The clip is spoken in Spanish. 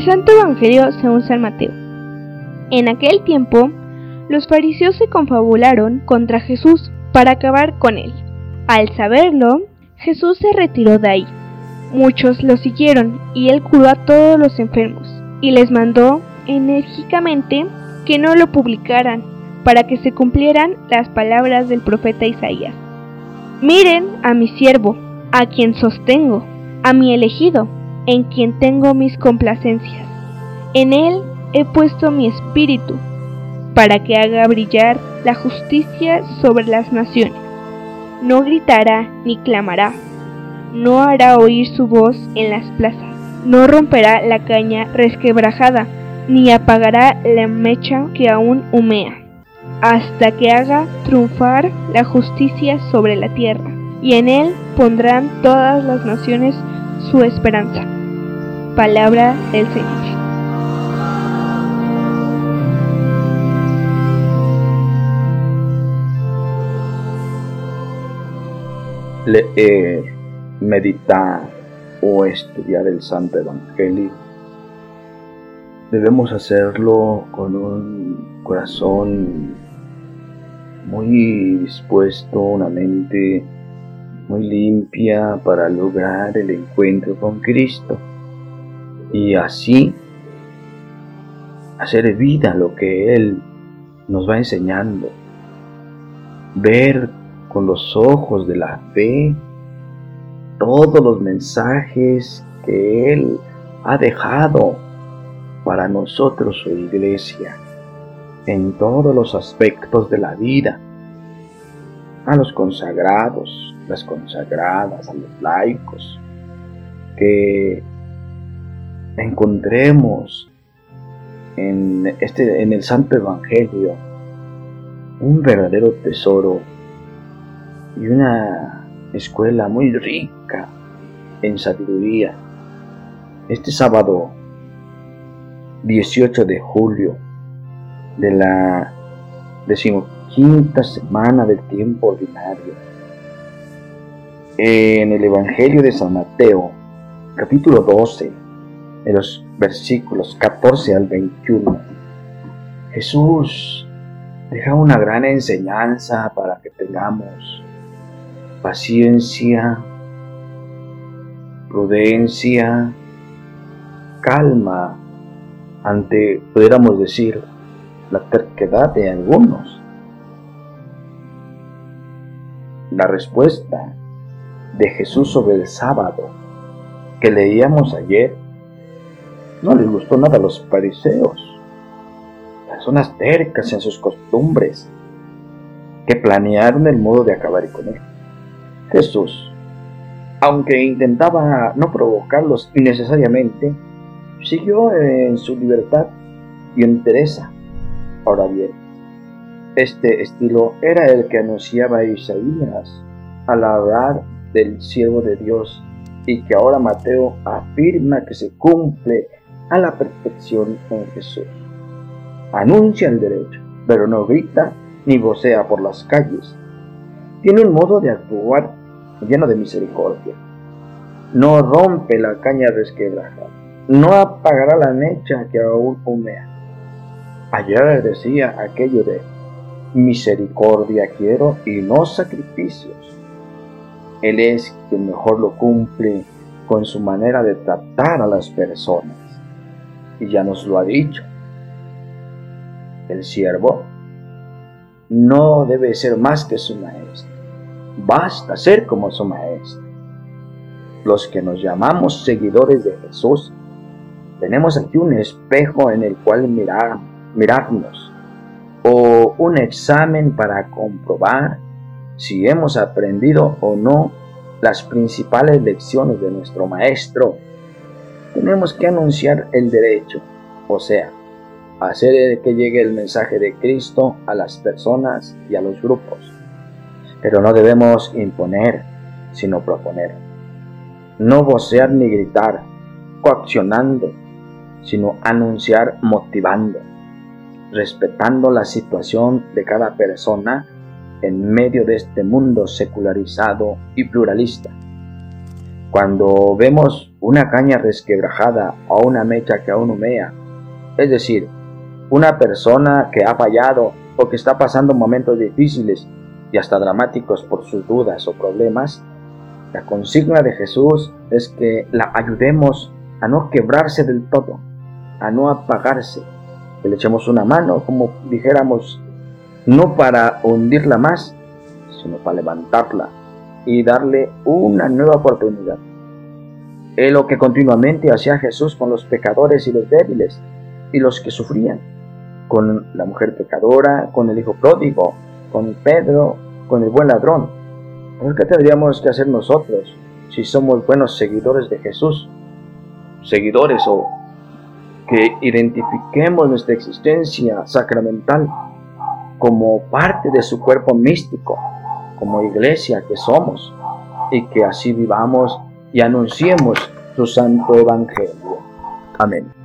Del Santo Evangelio según San Mateo. En aquel tiempo, los fariseos se confabularon contra Jesús para acabar con él. Al saberlo, Jesús se retiró de ahí. Muchos lo siguieron y él curó a todos los enfermos y les mandó enérgicamente que no lo publicaran para que se cumplieran las palabras del profeta Isaías. Miren a mi siervo, a quien sostengo, a mi elegido, en quien tengo mis complacencias. En él he puesto mi espíritu, para que haga brillar la justicia sobre las naciones. No gritará ni clamará, no hará oír su voz en las plazas, no romperá la caña resquebrajada, ni apagará la mecha que aún humea, hasta que haga triunfar la justicia sobre la tierra, y en él pondrán todas las naciones su esperanza. Palabra del Señor. Leer, meditar o estudiar el Santo Evangelio debemos hacerlo con un corazón muy dispuesto, una mente muy limpia para lograr el encuentro con Cristo y así hacer vida lo que Él nos va enseñando, ver con los ojos de la fe todos los mensajes que Él ha dejado para nosotros su iglesia en todos los aspectos de la vida, a los consagrados, las consagradas, a los laicos, que encontremos en, este, en el Santo Evangelio un verdadero tesoro y una escuela muy rica en sabiduría. Este sábado 18 de julio de la decimoquinta semana del tiempo ordinario, en el Evangelio de San Mateo, capítulo 12, en los versículos 14 al 21, Jesús deja una gran enseñanza para que tengamos paciencia, prudencia, calma ante, pudiéramos decir, la terquedad de algunos. La respuesta de Jesús sobre el sábado que leíamos ayer no les gustó nada a los fariseos, personas tercas en sus costumbres, que planearon el modo de acabar con él. Jesús, aunque intentaba no provocarlos innecesariamente, siguió en su libertad y entereza. Ahora bien, este estilo era el que anunciaba Isaías al hablar del siervo de Dios y que ahora Mateo afirma que se cumple a la perfección en Jesús. Anuncia el derecho, pero no grita ni vocea por las calles. Tiene un modo de actuar lleno de misericordia. No rompe la caña resquebrajada. No apagará la mecha que aún humea. Ayer decía aquello de misericordia quiero y no sacrificios. Él es quien mejor lo cumple con su manera de tratar a las personas. Y ya nos lo ha dicho. El siervo no debe ser más que su maestro basta ser como su maestro. Los que nos llamamos seguidores de Jesús, tenemos aquí un espejo en el cual mirar, mirarnos o un examen para comprobar si hemos aprendido o no las principales lecciones de nuestro Maestro. Tenemos que anunciar el derecho, o sea, hacer que llegue el mensaje de Cristo a las personas y a los grupos pero no debemos imponer, sino proponer. No vocear ni gritar, coaccionando, sino anunciar motivando, respetando la situación de cada persona en medio de este mundo secularizado y pluralista. Cuando vemos una caña resquebrajada o una mecha que aún humea, es decir, una persona que ha fallado o que está pasando momentos difíciles y hasta dramáticos por sus dudas o problemas, la consigna de Jesús es que la ayudemos a no quebrarse del todo, a no apagarse, que le echemos una mano, como dijéramos, no para hundirla más, sino para levantarla y darle una nueva oportunidad. Es lo que continuamente hacía Jesús con los pecadores y los débiles y los que sufrían, con la mujer pecadora, con el hijo pródigo, con Pedro, con el buen ladrón. ¿qué tendríamos que hacer nosotros si somos buenos seguidores de Jesús? Seguidores o que identifiquemos nuestra existencia sacramental como parte de su cuerpo místico, como iglesia que somos, y que así vivamos y anunciemos su santo evangelio. Amén.